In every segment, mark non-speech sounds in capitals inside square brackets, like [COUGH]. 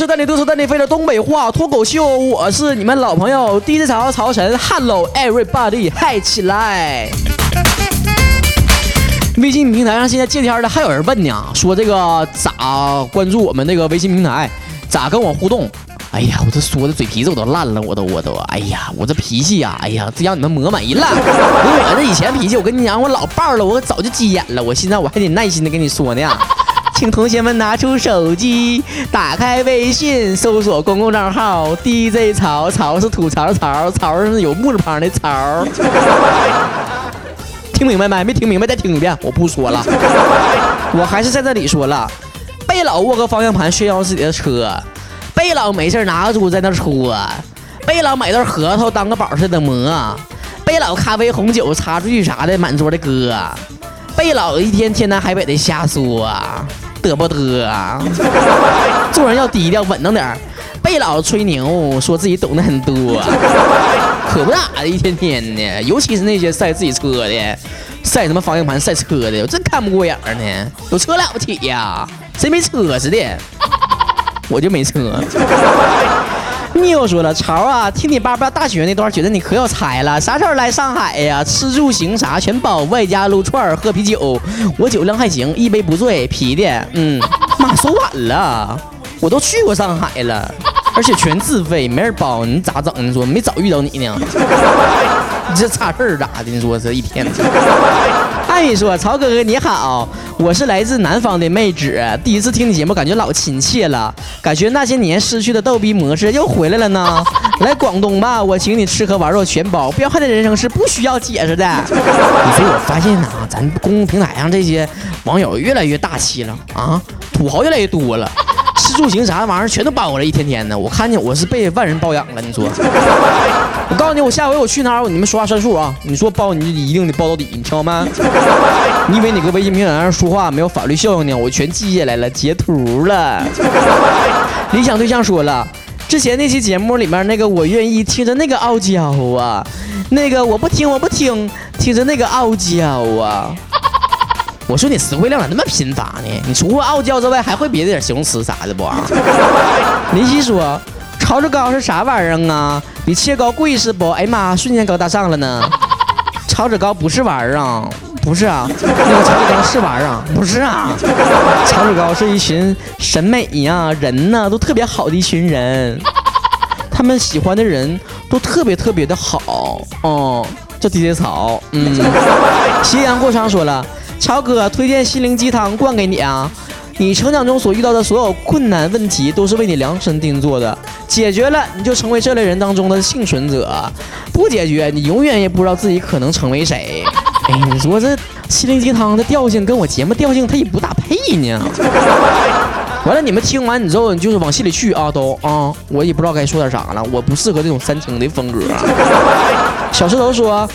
是带你嘚瑟带你飞的东北话脱口秀，我是你们老朋友 DJ 曹曹晨，Hello everybody，嗨起来！微信平台上现在见天的还有人问呢，说这个咋关注我们那个微信平台，咋跟我互动？哎呀，我这说的嘴皮子我都烂了，我都我都，哎呀，我这脾气呀，哎呀，这让你们磨没了。我这以前脾气，我跟你讲，我老爆了，我早就急眼了，我现在我还得耐心的跟你说呢。请同学们拿出手机，打开微信，搜索公共账号 DJ 曹，曹是吐槽曹，曹是有木字旁的曹。听明白没？没听明白再听一遍，我不说了。我还是在这里说了，别老握个方向盘炫耀自己的车，别老没事拿个猪在那戳，别老买袋核桃当个宝似的磨，别老咖啡红酒茶出去啥的满桌的搁，别老一天天南海北的瞎说。得不得啊？[LAUGHS] 做人要低调稳当点儿，别老吹牛，说自己懂得很多，[LAUGHS] 可不咋的，一天天的。尤其是那些晒自己车的，晒什么方向盘、晒车的，我真看不过眼儿呢。有车了不起呀？谁没车似的？[LAUGHS] 我就没车。[LAUGHS] 你又说了，潮啊，听你叭叭大学那段，觉得你可有才了。啥时候来上海呀？吃住行啥全包，外加撸串喝啤酒。我酒量还行，一杯不醉，啤的。嗯，妈说晚了，我都去过上海了，而且全自费，没人包。你咋整？你说没早遇到你呢？你这差事儿咋的？你说这一天。阿姨说：“曹哥哥你好，我是来自南方的妹纸，第一次听你节目，感觉老亲切了，感觉那些年失去的逗逼模式又回来了呢。[LAUGHS] 来广东吧，我请你吃喝玩乐全包，彪悍的人生是不需要解释的。你说我发现呐，咱公共平台上这些网友越来越大气了啊，土豪越来越多了。”吃住行啥玩意儿全都包了，一天天的，我看见我是被万人包养了。你说，我告诉你，我下回我去哪儿，你们说话算数啊！你说包你就一定得包到底，你听到没？[LAUGHS] 你以为你搁微信平台上说话没有法律效应呢？我全记下来了，截图了。[LAUGHS] 理想对象说了，之前那期节目里面那个我愿意听着那个傲娇啊，那个我不听我不听，听着那个傲娇啊。我说你词汇量咋那么贫乏呢？你除了傲娇之外，还会别的点形容词啥的不？[LAUGHS] 林夕说：“炒着糕是啥玩意儿啊？比切糕贵是不？哎妈，瞬间高大上了呢！炒着糕不是玩意儿啊，不是啊，那个炒着糕是玩意儿啊，不是啊，炒着糕是一群审美呀人呢都特别好的一群人，他们喜欢的人都特别特别的好哦，叫地铁草。嗯，斜阳过长说了。”乔哥推荐心灵鸡汤灌给你啊！你成长中所遇到的所有困难问题都是为你量身定做的，解决了你就成为这类人当中的幸存者，不解决你永远也不知道自己可能成为谁。哎，你说这心灵鸡汤的调性跟我节目调性它也不搭配呢。完了，你们听完你之后，你就是往心里去啊，都啊，我也不知道该说点啥了，我不适合这种煽情的风格。小石头说。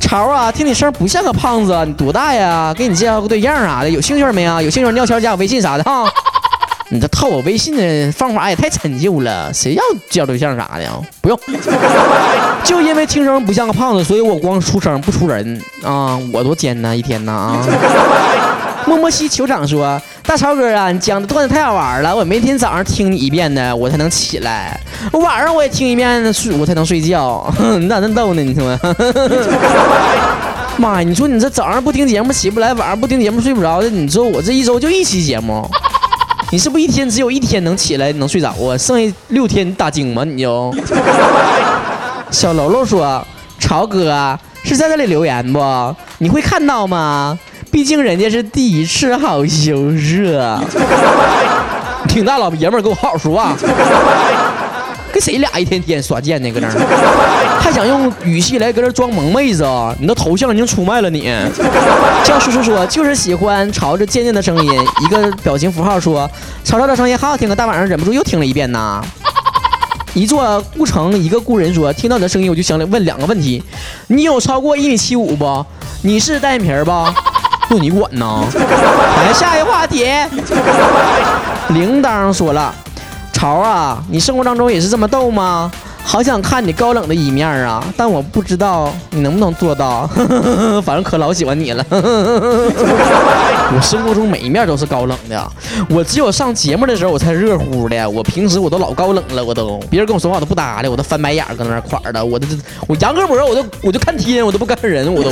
潮啊，听你声不像个胖子，你多大呀？给你介绍个对象啥的，有兴趣没啊？有兴趣尿悄加我微信啥的哈。[LAUGHS] 你这套我微信的方法也太陈旧了，谁要介绍对象啥的？不用，[LAUGHS] 就因为听声不像个胖子，所以我光出声不出人啊，我多艰难一天呐啊！[LAUGHS] 默默西酋长说：“大超哥啊，你讲的段子太好玩了，我每天早上听你一遍呢，我才能起来；我晚上我也听一遍，睡我才能睡觉。[LAUGHS] 你咋那么逗呢？你说？[LAUGHS] 妈呀！你说你这早上不听节目起不来，晚上不听节目睡不着的，你说我这一周就一期节目，[LAUGHS] 你是不是一天只有一天能起来能睡着啊？剩下六天你打精吗？你就？小喽喽说：超哥是在这里留言不？你会看到吗？”毕竟人家是第一次好羞涩，[LAUGHS] 挺大老爷们儿，给我好好说话。跟谁俩一天天耍贱呢？搁那儿还想用语气来搁这装萌妹子啊？你的头像已经出卖了你。[LAUGHS] 叫叔叔说就是喜欢朝着贱贱的声音，一个表情符号说曹操的声音好好听啊，大晚上忍不住又听了一遍呐。一座故城，一个故人说听到你的声音，我就想问两个问题：你有超过一米七五不？你是单眼皮儿不？不你管呢？来下一个话题。铃铛说了：“潮啊，你生活当中也是这么逗吗？好想看你高冷的一面啊，但我不知道你能不能做到。[LAUGHS] 反正可老喜欢你了。[LAUGHS] 我生活中每一面都是高冷的，我只有上节目的时候我才热乎的。我平时我都老高冷了，我都别人跟我说话我都不搭理，我都翻白眼搁那块儿的。我都我扬个脖我都我就看天，我都不看人，我都。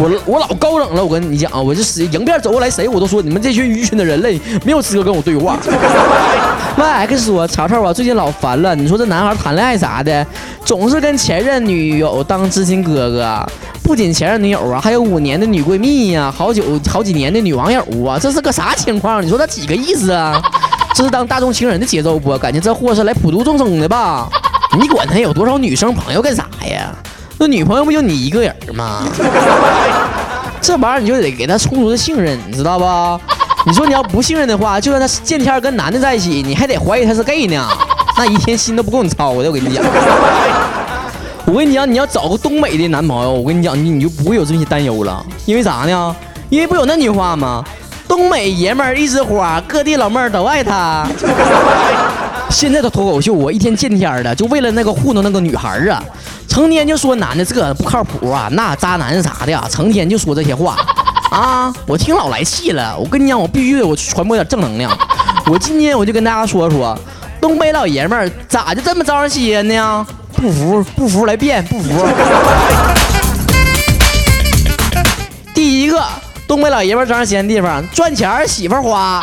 我我老高冷了，我跟你讲啊，我这是迎面走过来谁我都说你们这群愚蠢的人类没有资格跟我对话。YX 说曹操啊，最近老烦了，你说这男孩谈恋爱啥的，总是跟前任女友当知心哥哥，不仅前任女友啊，还有五年的女闺蜜呀，好久好几年的女网友啊，这是个啥情况？你说他几个意思啊？[LAUGHS] 这是当大众情人的节奏不？感觉这货是来普度众生的吧？你管他有多少女生朋友干啥呀？那女朋友不就你一个人吗？[LAUGHS] 这玩意儿你就得给她充足的信任，你知道吧？你说你要不信任的话，就算她见天跟男的在一起，你还得怀疑她是 gay 呢，那一天心都不够你操的。我跟你讲，我跟你讲，你要找个东北的男朋友，我跟你讲，你你就不会有这些担忧了。因为啥呢？因为不有那句话吗？东北爷们儿一枝花，各地老妹儿都爱他。现在的脱口秀，我一天见天的，就为了那个糊弄那个女孩啊。成天就说男的这不靠谱啊，那渣男啥的，成天就说这些话 [LAUGHS] 啊，我听老来气了。我跟你讲，我必须得我传播点正能量。我今天我就跟大家说说，东北老爷们儿咋就这么招人稀罕呢？不服不服来辩，不服。[LAUGHS] 第一个，东北老爷们儿招人稀罕的地方，赚钱媳妇花。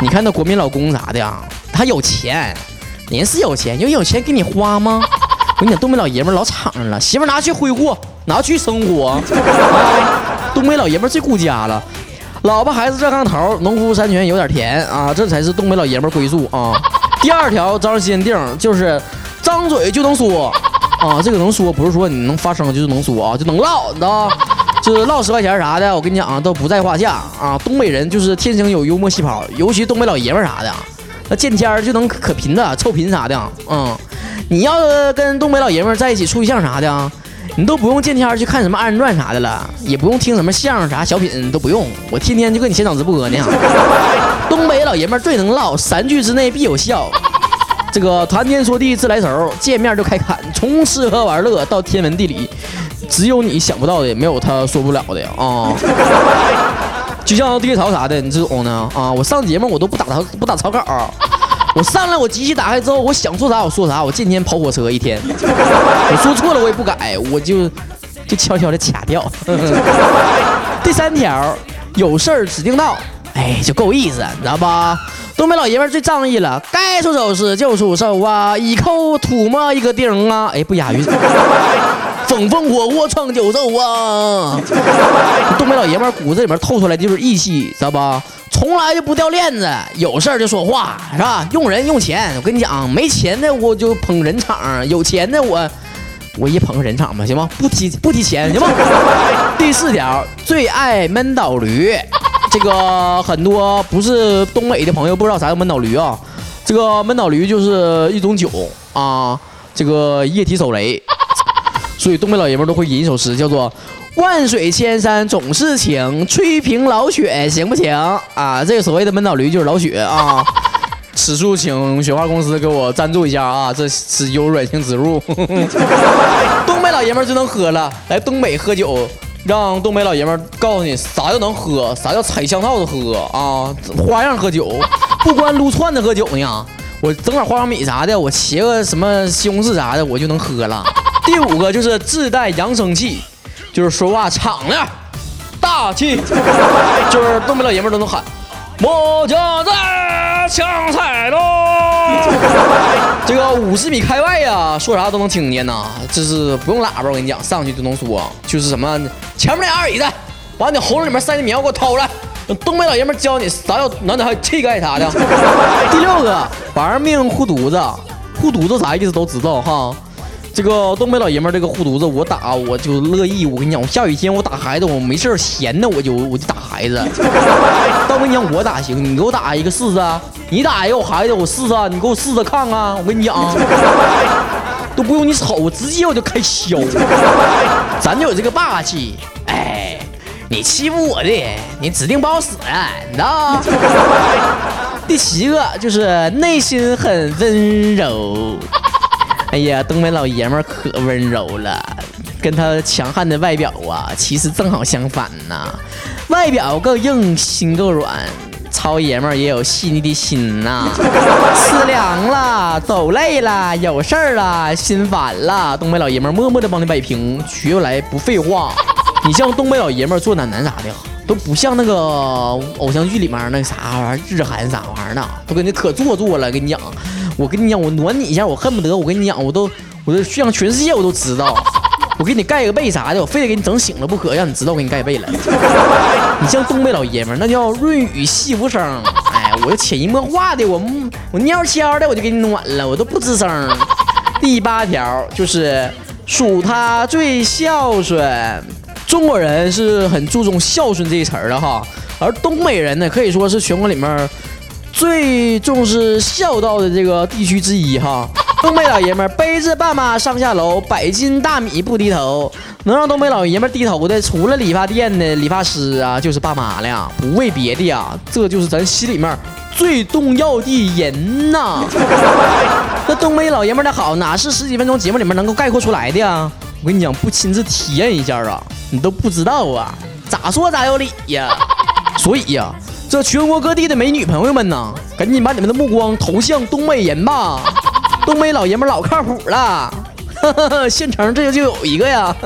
你看那国民老公啥的，他有钱，人是有钱，有有钱给你花吗？我跟你讲，东北老爷们老敞亮了，媳妇拿去挥霍，拿去生活。[LAUGHS] 东北老爷们最顾家了，老婆孩子热炕头，农夫山泉有点甜啊，这才是东北老爷们归宿啊。[LAUGHS] 第二条招人坚定就是张嘴就能说啊，这个能说不是说你能发声就是能说啊，就能唠，你知道就是唠十块钱啥的，我跟你讲啊，都不在话下啊。东北人就是天生有幽默细胞，尤其东北老爷们啥的，那见天就能可贫的，臭贫啥的，嗯。你要是跟东北老爷们在一起处对象啥的，你都不用见天去看什么二人转啥的了，也不用听什么相声啥小品都不用，我天天就跟你现场直播呢。[LAUGHS] 东北老爷们最能唠，三句之内必有效。这个谈天说地自来熟，见面就开侃，从吃喝玩乐到天文地理，只有你想不到的，没有他说不了的啊。[LAUGHS] 就像爹潮啥的，你这种呢啊，我上节目我都不打草不打草稿。我上来，我机器打开之后，我想说啥我说啥，我今天跑火车一天，[LAUGHS] 我说错了我也不改，我就就悄悄的卡掉。[LAUGHS] 第三条，有事儿指定到，哎，就够意思，你知道吧？东北老爷们最仗义了，该出手时就出手啊，一扣吐沫一个钉啊，哎，不押韵。风风火火闯九州啊！东北老爷们骨子里面透出来的就是义气，知道吧？从来就不掉链子，有事儿就说话，是吧？用人用钱，我跟你讲，没钱的我就捧人场，有钱的我我也捧人场吧，行吗？不提不提钱，行吗？[LAUGHS] 第四条，最爱闷倒驴，这个很多不是东北的朋友不知道啥叫闷倒驴啊？这个闷倒驴就是一种酒啊，这个液体手雷，所以东北老爷们都会吟一首诗，叫做。万水千山总是情，吹平老雪行不行啊？这个所谓的闷倒驴就是老雪啊。[LAUGHS] 此处请雪花公司给我赞助一下啊，这是有软性植入。[LAUGHS] 东北老爷们就能喝了，来东北喝酒，让东北老爷们告诉你啥叫能喝，啥叫踩香套子喝啊，花样喝酒，[LAUGHS] 不光撸串子喝酒呢，我整点花生米啥的，我切个什么西红柿啥的，我就能喝了。第五个就是自带扬声器。就是说话敞亮、大气，就是东北老爷们都能喊“莫家在抢菜喽”。这个五十米开外呀，说啥都能听见呐。这是不用喇叭，我跟你讲，上去就能说。就是什么前面那二椅子，把你喉咙里面塞的棉花给我掏出来。东北老爷们教你啥叫男子汉气概啥的。第六个，玩命护犊子，护犊子啥意思都知道哈。这个东北老爷们儿，这个护犊子，我打我就乐意。我跟你讲，我下雨天我打孩子，我没事闲的我就我就打孩子。但我跟你讲，我打行，你给我打一个试试。你打一个我孩子，我试试。你给我试试看看。我跟你讲，[LAUGHS] 都不用你瞅，我直接我就开削。[LAUGHS] 咱就有这个霸气。哎，你欺负我的，你指定不好使，你知道？[LAUGHS] 第七个就是内心很温柔。哎呀，东北老爷们儿可温柔了，跟他强悍的外表啊，其实正好相反呐。外表够硬，心够软，糙爷们儿也有细腻的心呐。吃凉了，走累了，有事儿了，心烦了，东北老爷们儿默默的帮你摆平，绝不来不废话。[LAUGHS] 你像东北老爷们儿做暖男啥的，都不像那个偶像剧里面那啥玩意儿，日韩啥玩意儿呢，都跟你可做作了。跟你讲，我跟你讲，我暖你一下，我恨不得我跟你讲，我都我都让全世界我都知道，[LAUGHS] 我给你盖个被啥的，我非得给你整醒了不可，让你知道我给你盖被了。[LAUGHS] 你像东北老爷们儿，那叫润语细无声，哎，我就潜移默化的，我我悄悄的我就给你暖了，我都不吱声。[LAUGHS] 第八条就是属他最孝顺。中国人是很注重孝顺这一词儿的哈，而东北人呢，可以说是全国里面最重视孝道的这个地区之一哈。[LAUGHS] 东北老爷们背着爸妈上下楼，百斤大米不低头。能让东北老爷们低头的，除了理发店的理发师啊，就是爸妈了。不为别的呀，这就是咱心里面最重要的人呐。[LAUGHS] 那东北老爷们的好，哪是十几分钟节目里面能够概括出来的呀？我跟你讲，不亲自体验一下啊，你都不知道啊，咋说咋有理呀。所以呀，这全国各地的美女朋友们呐，赶紧把你们的目光投向东北人吧，[LAUGHS] 东北老爷们老靠谱了，[LAUGHS] 县城这就有一个呀。[LAUGHS]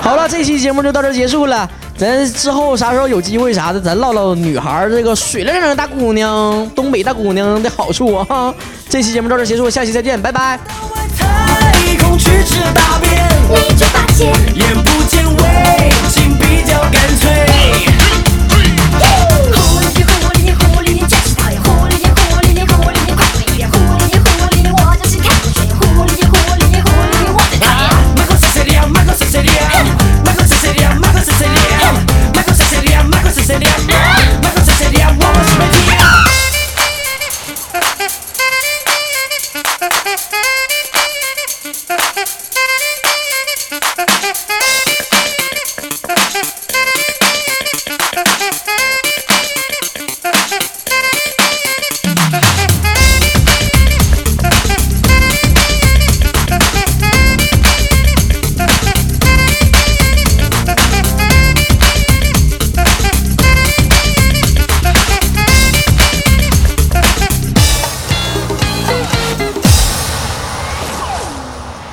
好了，这期节目就到这结束了，咱之后啥时候有机会啥的，咱唠唠女孩这个水灵灵的大姑娘，东北大姑娘的好处啊。这期节目到这结束，下期再见，拜拜。去吃大便，你却发现眼不见为净比较干脆。